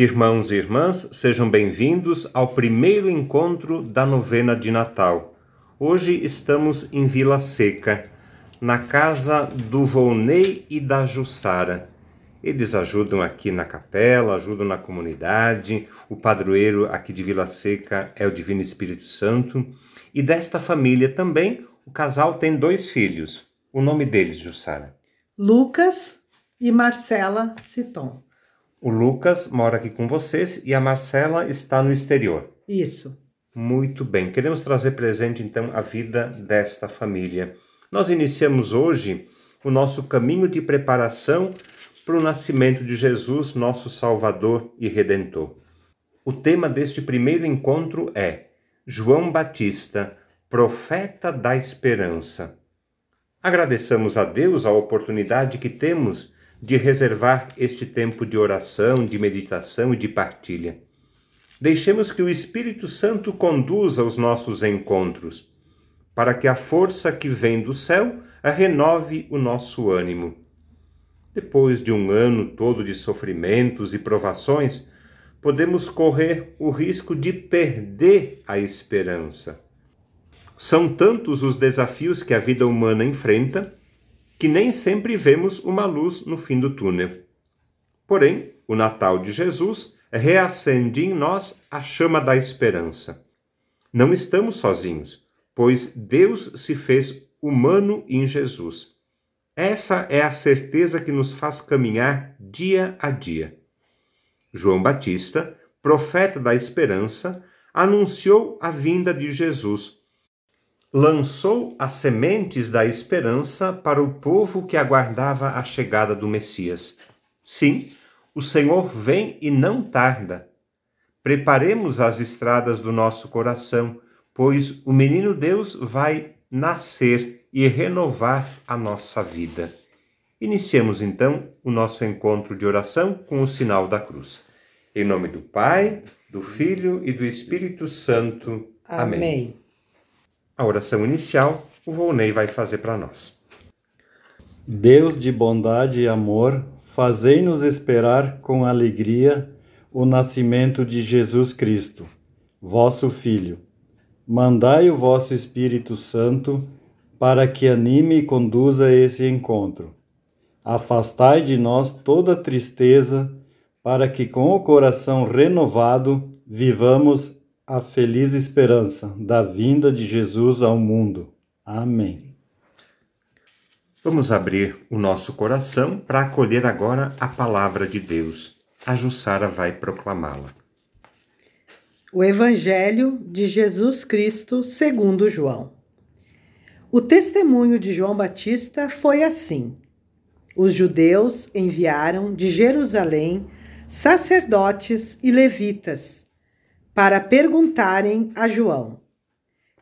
Irmãos e irmãs, sejam bem-vindos ao primeiro encontro da novena de Natal. Hoje estamos em Vila Seca, na casa do Volney e da Jussara. Eles ajudam aqui na capela, ajudam na comunidade. O padroeiro aqui de Vila Seca é o Divino Espírito Santo. E desta família também, o casal tem dois filhos. O nome deles, Jussara? Lucas e Marcela Citon. O Lucas mora aqui com vocês e a Marcela está no exterior. Isso. Muito bem. Queremos trazer presente então a vida desta família. Nós iniciamos hoje o nosso caminho de preparação para o nascimento de Jesus, nosso Salvador e Redentor. O tema deste primeiro encontro é João Batista, profeta da esperança. Agradeçamos a Deus a oportunidade que temos de reservar este tempo de oração, de meditação e de partilha. Deixemos que o Espírito Santo conduza os nossos encontros, para que a força que vem do céu renove o nosso ânimo. Depois de um ano todo de sofrimentos e provações, podemos correr o risco de perder a esperança. São tantos os desafios que a vida humana enfrenta que nem sempre vemos uma luz no fim do túnel. Porém, o Natal de Jesus reacende em nós a chama da esperança. Não estamos sozinhos, pois Deus se fez humano em Jesus. Essa é a certeza que nos faz caminhar dia a dia. João Batista, profeta da esperança, anunciou a vinda de Jesus lançou as sementes da esperança para o povo que aguardava a chegada do Messias. Sim, o Senhor vem e não tarda. Preparemos as estradas do nosso coração, pois o menino Deus vai nascer e renovar a nossa vida. Iniciemos então o nosso encontro de oração com o sinal da cruz. Em nome do Pai, do Filho e do Espírito Santo. Amém. Amém. A oração inicial o Volney vai fazer para nós. Deus de bondade e amor, fazei-nos esperar com alegria o nascimento de Jesus Cristo, vosso Filho. Mandai o vosso Espírito Santo para que anime e conduza esse encontro. Afastai de nós toda tristeza, para que com o coração renovado vivamos a feliz esperança da vinda de Jesus ao mundo. Amém. Vamos abrir o nosso coração para acolher agora a palavra de Deus. A Jussara vai proclamá-la. O Evangelho de Jesus Cristo segundo João. O testemunho de João Batista foi assim. Os judeus enviaram de Jerusalém sacerdotes e levitas para perguntarem a João: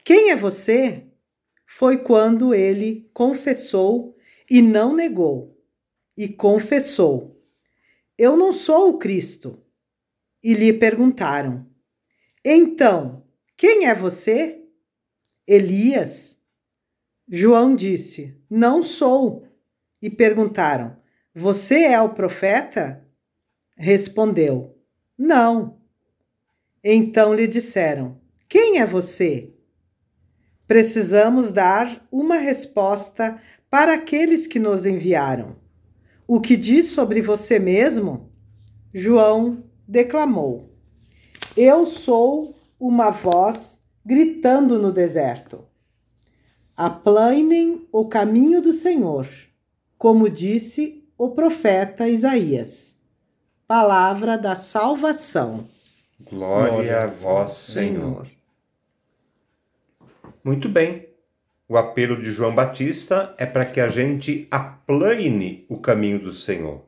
Quem é você? Foi quando ele confessou e não negou, e confessou: Eu não sou o Cristo. E lhe perguntaram: Então, quem é você? Elias? João disse: Não sou. E perguntaram: Você é o profeta? Respondeu: Não. Então lhe disseram: Quem é você? Precisamos dar uma resposta para aqueles que nos enviaram. O que diz sobre você mesmo? João declamou: Eu sou uma voz gritando no deserto. Aplainem o caminho do Senhor, como disse o profeta Isaías. Palavra da salvação. Glória a vós, Senhor. Muito bem. O apelo de João Batista é para que a gente aplane o caminho do Senhor.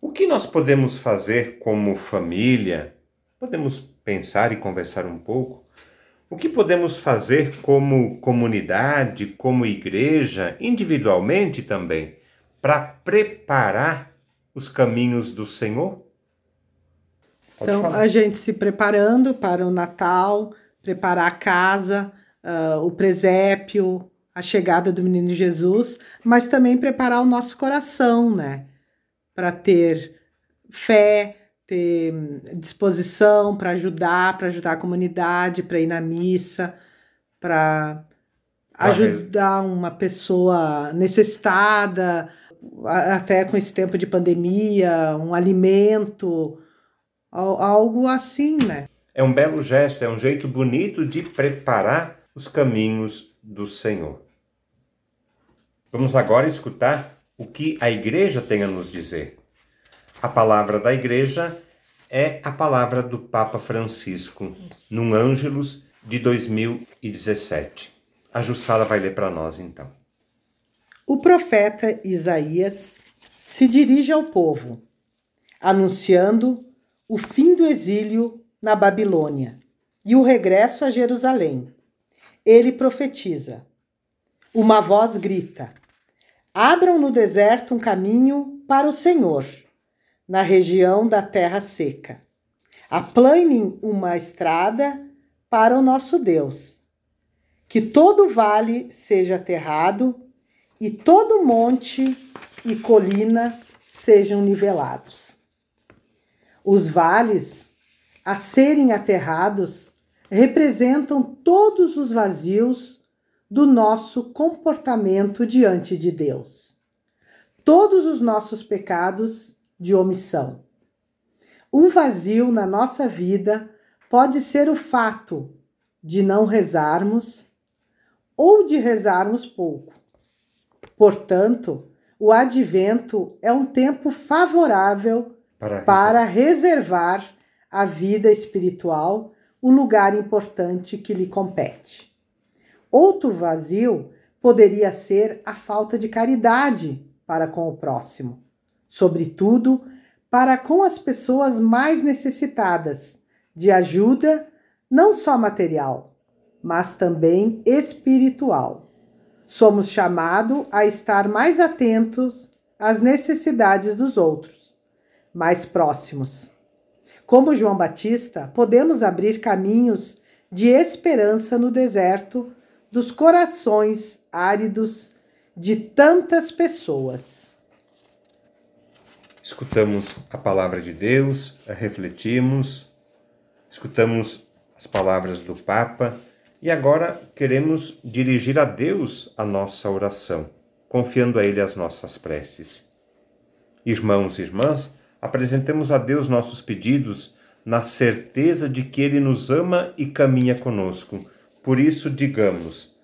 O que nós podemos fazer como família? Podemos pensar e conversar um pouco. O que podemos fazer como comunidade, como igreja, individualmente também, para preparar os caminhos do Senhor? Pode então, falar. a gente se preparando para o Natal, preparar a casa, uh, o presépio, a chegada do menino Jesus, mas também preparar o nosso coração, né? Para ter fé, ter disposição para ajudar, para ajudar a comunidade, para ir na missa, para ajudar uma pessoa necessitada, até com esse tempo de pandemia, um alimento, algo assim, né? É um belo gesto, é um jeito bonito de preparar os caminhos do Senhor. Vamos agora escutar o que a igreja tem a nos dizer. A palavra da igreja é a palavra do Papa Francisco, num Ângelus de 2017. A Jussara vai ler para nós então. O profeta Isaías se dirige ao povo, anunciando o fim do exílio na Babilônia e o regresso a Jerusalém. Ele profetiza. Uma voz grita: Abram no deserto um caminho para o Senhor na região da terra seca. Aplanem uma estrada para o nosso Deus. Que todo vale seja aterrado e todo monte e colina sejam nivelados. Os vales a serem aterrados representam todos os vazios do nosso comportamento diante de Deus. Todos os nossos pecados de omissão. Um vazio na nossa vida pode ser o fato de não rezarmos ou de rezarmos pouco. Portanto, o advento é um tempo favorável para, para reservar à vida espiritual o lugar importante que lhe compete. Outro vazio poderia ser a falta de caridade para com o próximo sobretudo para com as pessoas mais necessitadas de ajuda, não só material, mas também espiritual. Somos chamados a estar mais atentos às necessidades dos outros, mais próximos. Como João Batista, podemos abrir caminhos de esperança no deserto dos corações áridos de tantas pessoas escutamos a palavra de Deus, refletimos, escutamos as palavras do Papa e agora queremos dirigir a Deus a nossa oração, confiando a Ele as nossas preces. Irmãos e irmãs, apresentemos a Deus nossos pedidos na certeza de que Ele nos ama e caminha conosco. Por isso, digamos: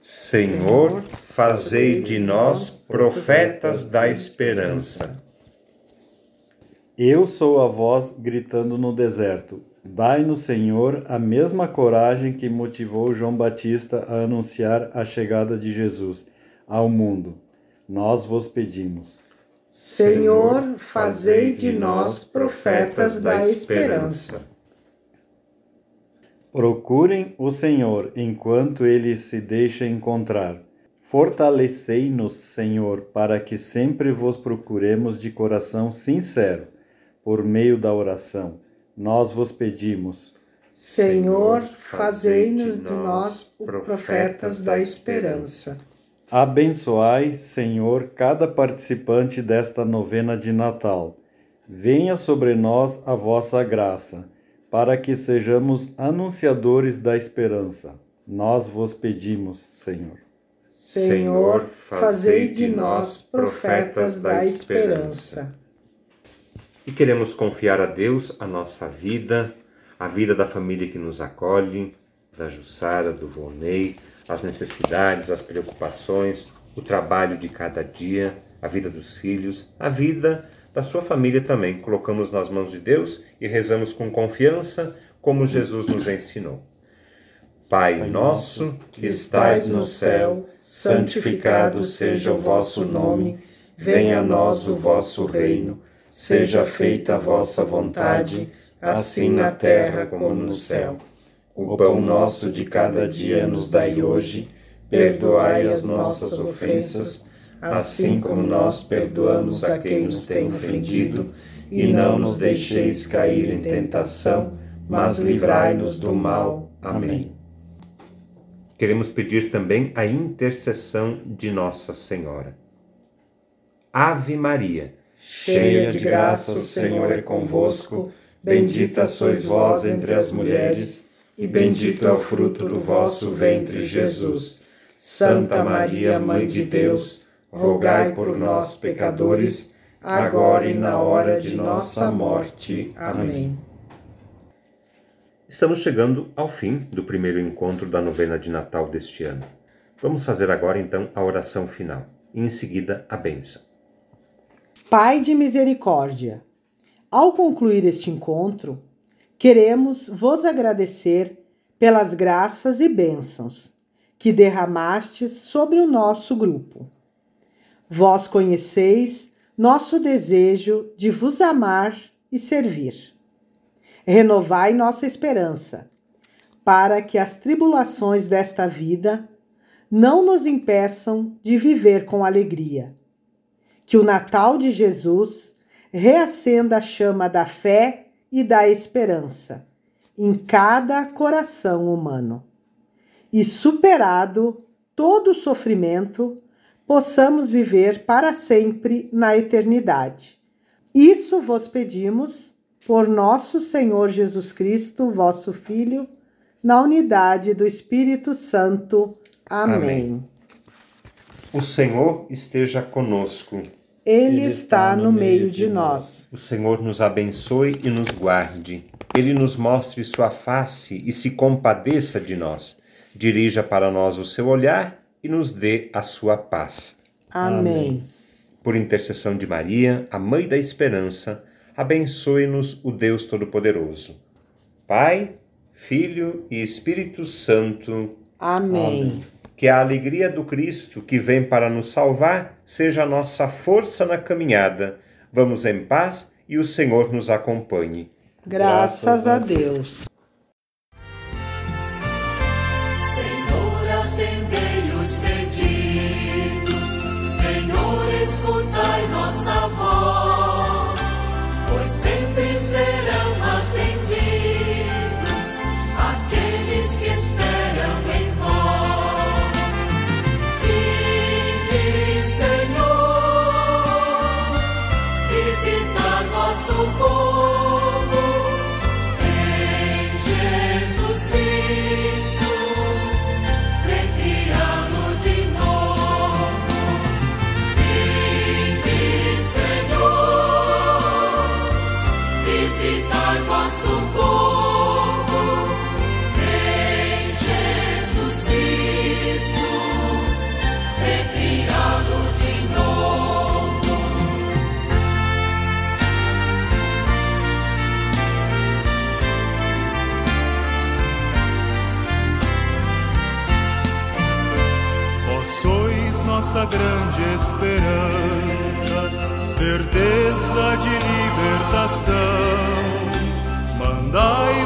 Senhor, fazei de nós profetas da esperança. Eu sou a voz gritando no deserto. Dai-nos, Senhor, a mesma coragem que motivou João Batista a anunciar a chegada de Jesus ao mundo. Nós vos pedimos. Senhor, fazei de nós profetas da esperança. Procurem o Senhor enquanto ele se deixa encontrar. Fortalecei-nos, Senhor, para que sempre vos procuremos de coração sincero por meio da oração, nós vos pedimos. Senhor, fazei-nos de nós profetas da esperança. Abençoai, Senhor, cada participante desta novena de Natal. Venha sobre nós a vossa graça, para que sejamos anunciadores da esperança. Nós vos pedimos, Senhor. Senhor, fazei de nós profetas da esperança e queremos confiar a Deus a nossa vida, a vida da família que nos acolhe, da Jussara, do Volney, as necessidades, as preocupações, o trabalho de cada dia, a vida dos filhos, a vida da sua família também. Colocamos nas mãos de Deus e rezamos com confiança, como Jesus nos ensinou. Pai nosso, que estais no céu, santificado seja o vosso nome, venha a nós o vosso reino Seja feita a vossa vontade, assim na terra como no céu. O pão nosso de cada dia nos dai hoje, perdoai as nossas ofensas, assim como nós perdoamos a quem nos tem ofendido, e não nos deixeis cair em tentação, mas livrai-nos do mal. Amém. Queremos pedir também a intercessão de Nossa Senhora. Ave Maria cheia de graça, o Senhor é convosco. Bendita sois vós entre as mulheres, e bendito é o fruto do vosso ventre, Jesus. Santa Maria, Mãe de Deus, rogai por nós, pecadores, agora e na hora de nossa morte. Amém. Estamos chegando ao fim do primeiro encontro da novena de Natal deste ano. Vamos fazer agora então a oração final e em seguida a bênção. Pai de misericórdia, ao concluir este encontro, queremos vos agradecer pelas graças e bênçãos que derramastes sobre o nosso grupo. Vós conheceis nosso desejo de vos amar e servir. Renovai nossa esperança, para que as tribulações desta vida não nos impeçam de viver com alegria que o Natal de Jesus reacenda a chama da fé e da esperança em cada coração humano. E superado todo o sofrimento, possamos viver para sempre na eternidade. Isso vos pedimos por nosso Senhor Jesus Cristo, vosso Filho, na unidade do Espírito Santo. Amém. Amém. O Senhor esteja conosco. Ele está no meio de nós. O Senhor nos abençoe e nos guarde. Ele nos mostre sua face e se compadeça de nós. Dirija para nós o seu olhar e nos dê a sua paz. Amém. Por intercessão de Maria, a Mãe da Esperança, abençoe-nos o Deus Todo-Poderoso. Pai, Filho e Espírito Santo. Amém. Amém. Que a alegria do Cristo, que vem para nos salvar, seja a nossa força na caminhada. Vamos em paz e o Senhor nos acompanhe. Graças a Deus. Nossa grande esperança, certeza de libertação. Mandai